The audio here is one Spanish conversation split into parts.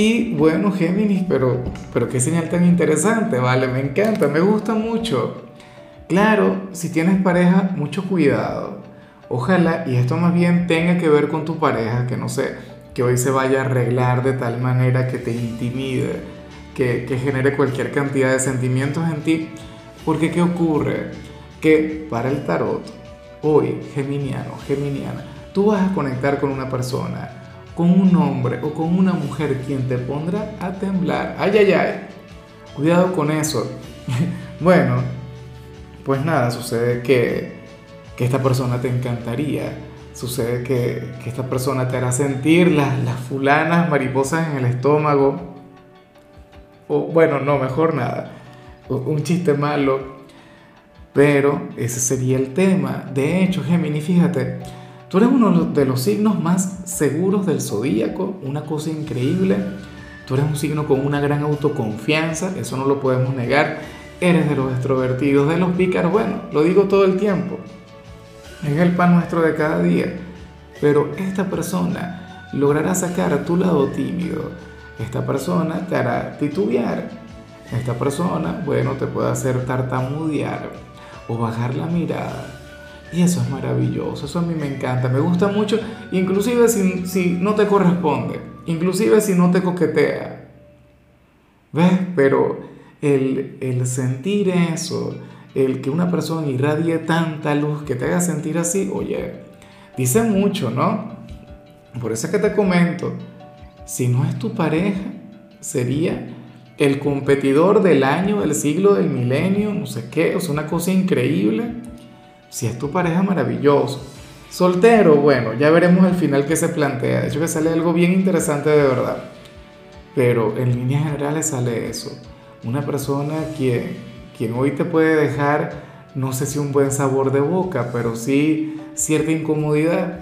Y bueno, Géminis, pero, pero qué señal tan interesante, ¿vale? Me encanta, me gusta mucho. Claro, si tienes pareja, mucho cuidado. Ojalá, y esto más bien tenga que ver con tu pareja, que no sé, que hoy se vaya a arreglar de tal manera que te intimide, que, que genere cualquier cantidad de sentimientos en ti. Porque ¿qué ocurre? Que para el tarot, hoy, geminiano, geminiana, tú vas a conectar con una persona con un hombre o con una mujer quien te pondrá a temblar. Ay, ay, ay. Cuidado con eso. bueno, pues nada, sucede que, que esta persona te encantaría. Sucede que, que esta persona te hará sentir las, las fulanas mariposas en el estómago. O bueno, no, mejor nada. Un chiste malo. Pero ese sería el tema. De hecho, Gemini, fíjate Tú eres uno de los signos más seguros del zodíaco, una cosa increíble. Tú eres un signo con una gran autoconfianza, eso no lo podemos negar. Eres de los extrovertidos, de los pícaros, bueno, lo digo todo el tiempo. Es el pan nuestro de cada día. Pero esta persona logrará sacar tu lado tímido. Esta persona te hará titubear. Esta persona, bueno, te puede hacer tartamudear o bajar la mirada y eso es maravilloso, eso a mí me encanta, me gusta mucho, inclusive si, si no te corresponde, inclusive si no te coquetea. ¿Ves? Pero el, el sentir eso, el que una persona irradie tanta luz que te haga sentir así, oye, dice mucho, ¿no? Por eso es que te comento, si no es tu pareja, sería el competidor del año, del siglo, del milenio, no sé qué, o sea, una cosa increíble si es tu pareja, maravilloso. Soltero, bueno, ya veremos al final qué se plantea. De hecho, que sale algo bien interesante de verdad. Pero en líneas generales sale eso. Una persona quien, quien hoy te puede dejar, no sé si un buen sabor de boca, pero sí cierta incomodidad.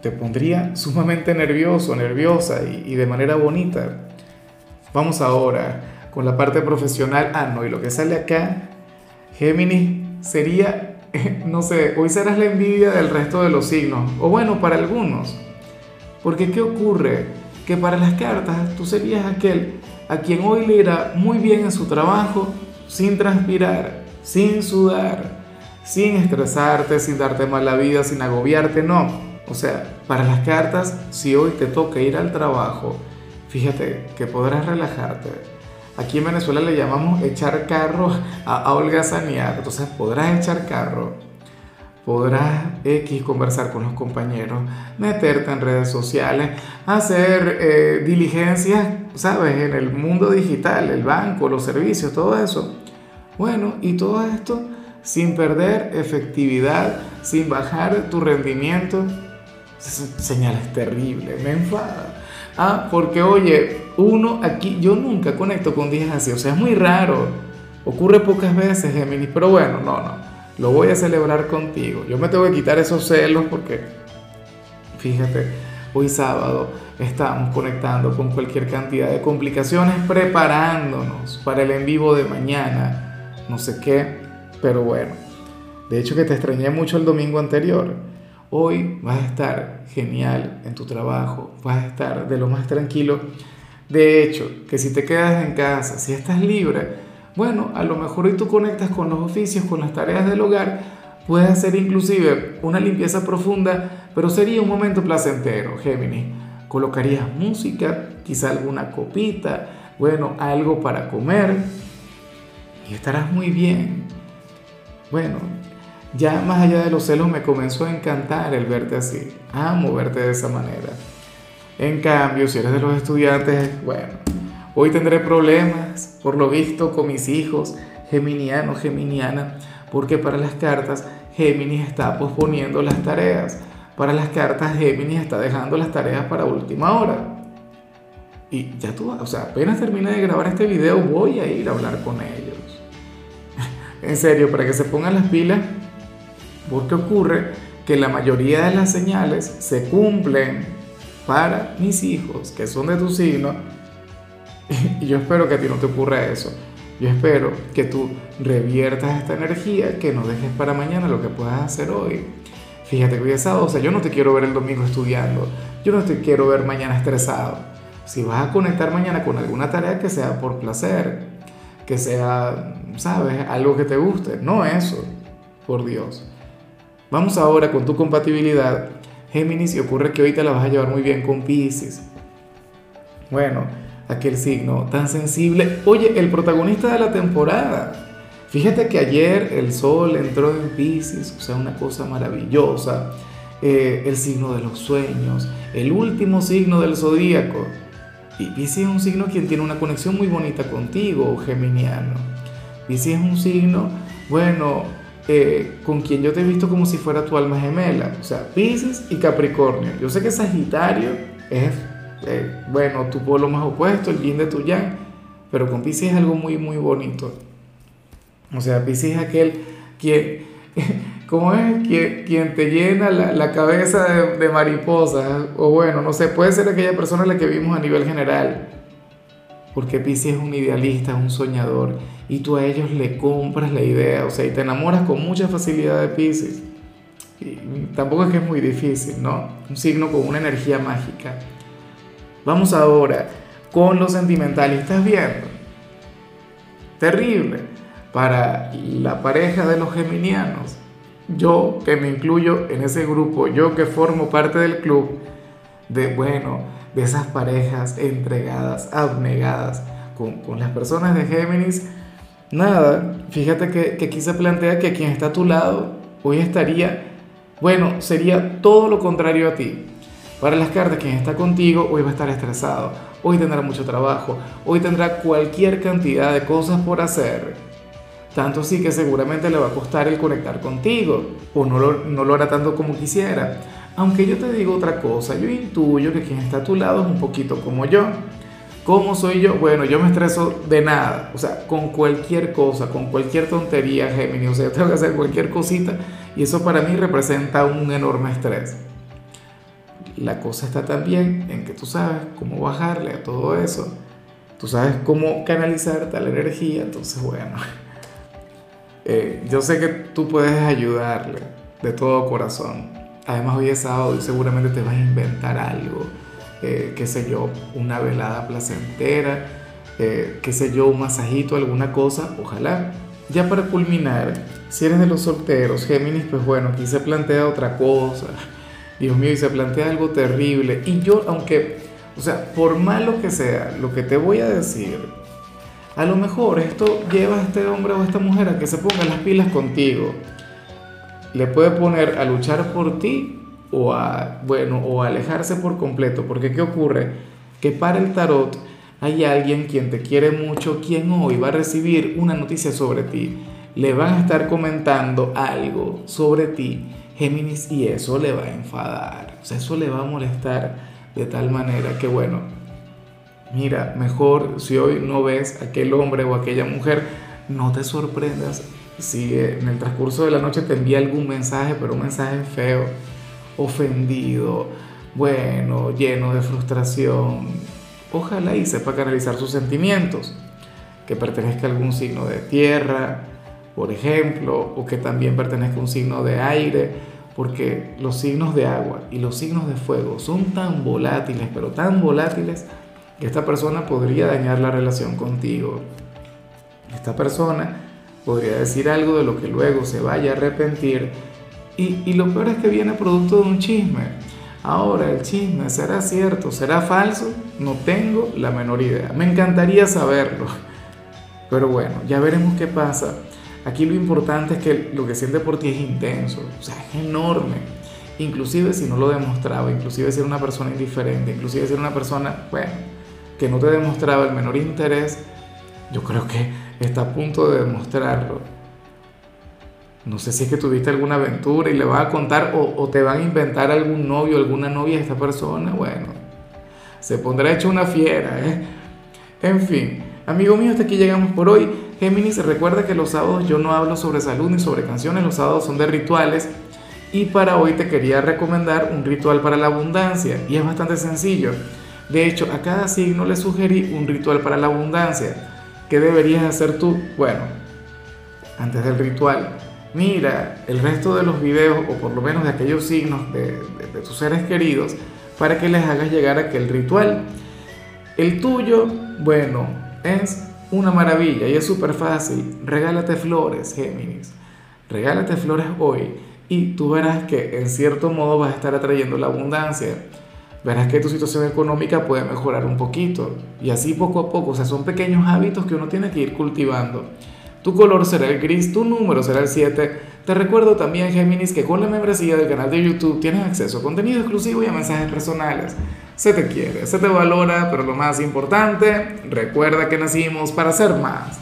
Te pondría sumamente nervioso, nerviosa y, y de manera bonita. Vamos ahora con la parte profesional. Ah, no, y lo que sale acá, Géminis, sería no sé, hoy serás la envidia del resto de los signos, o bueno, para algunos. Porque ¿qué ocurre? Que para las cartas tú serías aquel a quien hoy le irá muy bien en su trabajo, sin transpirar, sin sudar, sin estresarte, sin darte mala vida, sin agobiarte, no. O sea, para las cartas, si hoy te toca ir al trabajo, fíjate que podrás relajarte, Aquí en Venezuela le llamamos echar carro a, holgazanear. Entonces podrás echar carro, podrás X conversar con los compañeros, meterte en redes sociales, hacer eh, diligencias, ¿sabes? En el mundo digital, el banco, los servicios, todo eso. Bueno, y todo esto sin perder efectividad, sin bajar tu rendimiento. Señales terribles, me enfada. Ah, porque oye, uno aquí, yo nunca conecto con días así, o sea, es muy raro. Ocurre pocas veces, Géminis, pero bueno, no, no. Lo voy a celebrar contigo. Yo me tengo que quitar esos celos porque, fíjate, hoy sábado estamos conectando con cualquier cantidad de complicaciones, preparándonos para el en vivo de mañana. No sé qué, pero bueno. De hecho que te extrañé mucho el domingo anterior. Hoy vas a estar genial en tu trabajo, vas a estar de lo más tranquilo. De hecho, que si te quedas en casa, si estás libre, bueno, a lo mejor hoy tú conectas con los oficios, con las tareas del hogar, puedes hacer inclusive una limpieza profunda, pero sería un momento placentero, Géminis. Colocarías música, quizá alguna copita, bueno, algo para comer y estarás muy bien. Bueno, ya más allá de los celos me comenzó a encantar el verte así. Amo verte de esa manera. En cambio, si eres de los estudiantes, bueno, hoy tendré problemas, por lo visto, con mis hijos, geminiano, geminiana, porque para las cartas Géminis está posponiendo las tareas. Para las cartas Géminis está dejando las tareas para última hora. Y ya tú, o sea, apenas termine de grabar este video, voy a ir a hablar con ellos. en serio, para que se pongan las pilas, porque ocurre que la mayoría de las señales se cumplen para mis hijos, que son de tu signo, y yo espero que a ti no te ocurra eso. Yo espero que tú reviertas esta energía, que no dejes para mañana lo que puedas hacer hoy. Fíjate que hoy es sábado, o sea, yo no te quiero ver el domingo estudiando, yo no te quiero ver mañana estresado. Si vas a conectar mañana con alguna tarea que sea por placer, que sea, sabes, algo que te guste, no eso, por Dios. Vamos ahora con tu compatibilidad, Géminis, y ocurre que hoy te la vas a llevar muy bien con Pisces. Bueno, aquel signo tan sensible. Oye, el protagonista de la temporada. Fíjate que ayer el sol entró en Pisces, o sea, una cosa maravillosa. Eh, el signo de los sueños, el último signo del zodíaco. Y Pisces es un signo quien tiene una conexión muy bonita contigo, geminiano. Pisces es un signo, bueno, eh, con quien yo te he visto como si fuera tu alma gemela. O sea, Pisces y Capricornio. Yo sé que Sagitario es eh, bueno, tu polo más opuesto, el yin de tu yang, pero con Pisces es algo muy, muy bonito. O sea, Pisces es aquel quien, ¿cómo es? Quien, te llena la, la cabeza de, de, mariposas, o bueno, no sé, puede ser aquella persona a la que vimos a nivel general, porque Pisces es un idealista, es un soñador, y tú a ellos le compras la idea, o sea, y te enamoras con mucha facilidad de Pisces. Y tampoco es que es muy difícil, ¿no? Un signo con una energía mágica. Vamos ahora con lo sentimental estás viendo. Terrible para la pareja de los geminianos. Yo que me incluyo en ese grupo, yo que formo parte del club de, bueno, de esas parejas entregadas, abnegadas con, con las personas de Géminis. Nada, fíjate que, que aquí se plantea que quien está a tu lado hoy estaría, bueno, sería todo lo contrario a ti para las cartas, quien está contigo hoy va a estar estresado, hoy tendrá mucho trabajo, hoy tendrá cualquier cantidad de cosas por hacer. Tanto así que seguramente le va a costar el conectar contigo, o no lo, no lo hará tanto como quisiera. Aunque yo te digo otra cosa, yo intuyo que quien está a tu lado es un poquito como yo. ¿Cómo soy yo? Bueno, yo me estreso de nada, o sea, con cualquier cosa, con cualquier tontería, Gemini, o sea, tengo que hacer cualquier cosita y eso para mí representa un enorme estrés. La cosa está también en que tú sabes cómo bajarle a todo eso. Tú sabes cómo canalizar tal energía. Entonces, bueno, eh, yo sé que tú puedes ayudarle de todo corazón. Además, hoy es sábado y seguramente te vas a inventar algo. Eh, qué sé yo, una velada placentera, eh, qué sé yo, un masajito, alguna cosa, ojalá. Ya para culminar, si eres de los solteros, Géminis, pues bueno, aquí se plantea otra cosa. Dios mío, y se plantea algo terrible. Y yo, aunque, o sea, por malo que sea, lo que te voy a decir, a lo mejor esto lleva a este hombre o a esta mujer a que se ponga las pilas contigo. Le puede poner a luchar por ti o a, bueno, o a alejarse por completo. Porque ¿qué ocurre? Que para el tarot hay alguien quien te quiere mucho, quien hoy va a recibir una noticia sobre ti. Le van a estar comentando algo sobre ti Géminis y eso le va a enfadar, o sea, eso le va a molestar de tal manera que, bueno, mira, mejor si hoy no ves a aquel hombre o aquella mujer, no te sorprendas si en el transcurso de la noche te envía algún mensaje, pero un mensaje feo, ofendido, bueno, lleno de frustración. Ojalá y sepa canalizar sus sentimientos, que pertenezca a algún signo de tierra, por ejemplo, o que también pertenezca a un signo de aire, porque los signos de agua y los signos de fuego son tan volátiles, pero tan volátiles, que esta persona podría dañar la relación contigo. Esta persona podría decir algo de lo que luego se vaya a arrepentir y, y lo peor es que viene producto de un chisme. Ahora, el chisme será cierto, será falso, no tengo la menor idea. Me encantaría saberlo. Pero bueno, ya veremos qué pasa. Aquí lo importante es que lo que siente por ti es intenso, o sea, es enorme. Inclusive si no lo demostraba, inclusive si era una persona indiferente, inclusive si era una persona, bueno, que no te demostraba el menor interés, yo creo que está a punto de demostrarlo. No sé si es que tuviste alguna aventura y le vas a contar o, te van a inventar algún novio, alguna novia a esta persona, bueno, se pondrá hecho una fiera, ¿eh? En fin, amigo mío, hasta aquí llegamos por hoy. Géminis, recuerda que los sábados yo no hablo sobre salud ni sobre canciones, los sábados son de rituales. Y para hoy te quería recomendar un ritual para la abundancia. Y es bastante sencillo. De hecho, a cada signo le sugerí un ritual para la abundancia. ¿Qué deberías hacer tú? Bueno, antes del ritual, mira el resto de los videos, o por lo menos de aquellos signos de, tus seres queridos, para que les hagas llegar aquel ritual. El tuyo, bueno, es una maravilla y es súper fácil. Regálate flores, Géminis. Regálate flores hoy y tú verás que en cierto modo vas a estar atrayendo la abundancia. Verás que tu situación económica puede mejorar un poquito y así poco a poco, o sea, son pequeños hábitos que uno tiene que ir cultivando. Tu color será el gris, tu número será el 7. Te recuerdo también, Géminis, que con la membresía del canal de YouTube tienes acceso a contenido exclusivo y a mensajes personales. Se te quiere, se te valora, pero lo más importante, recuerda que nacimos para ser más.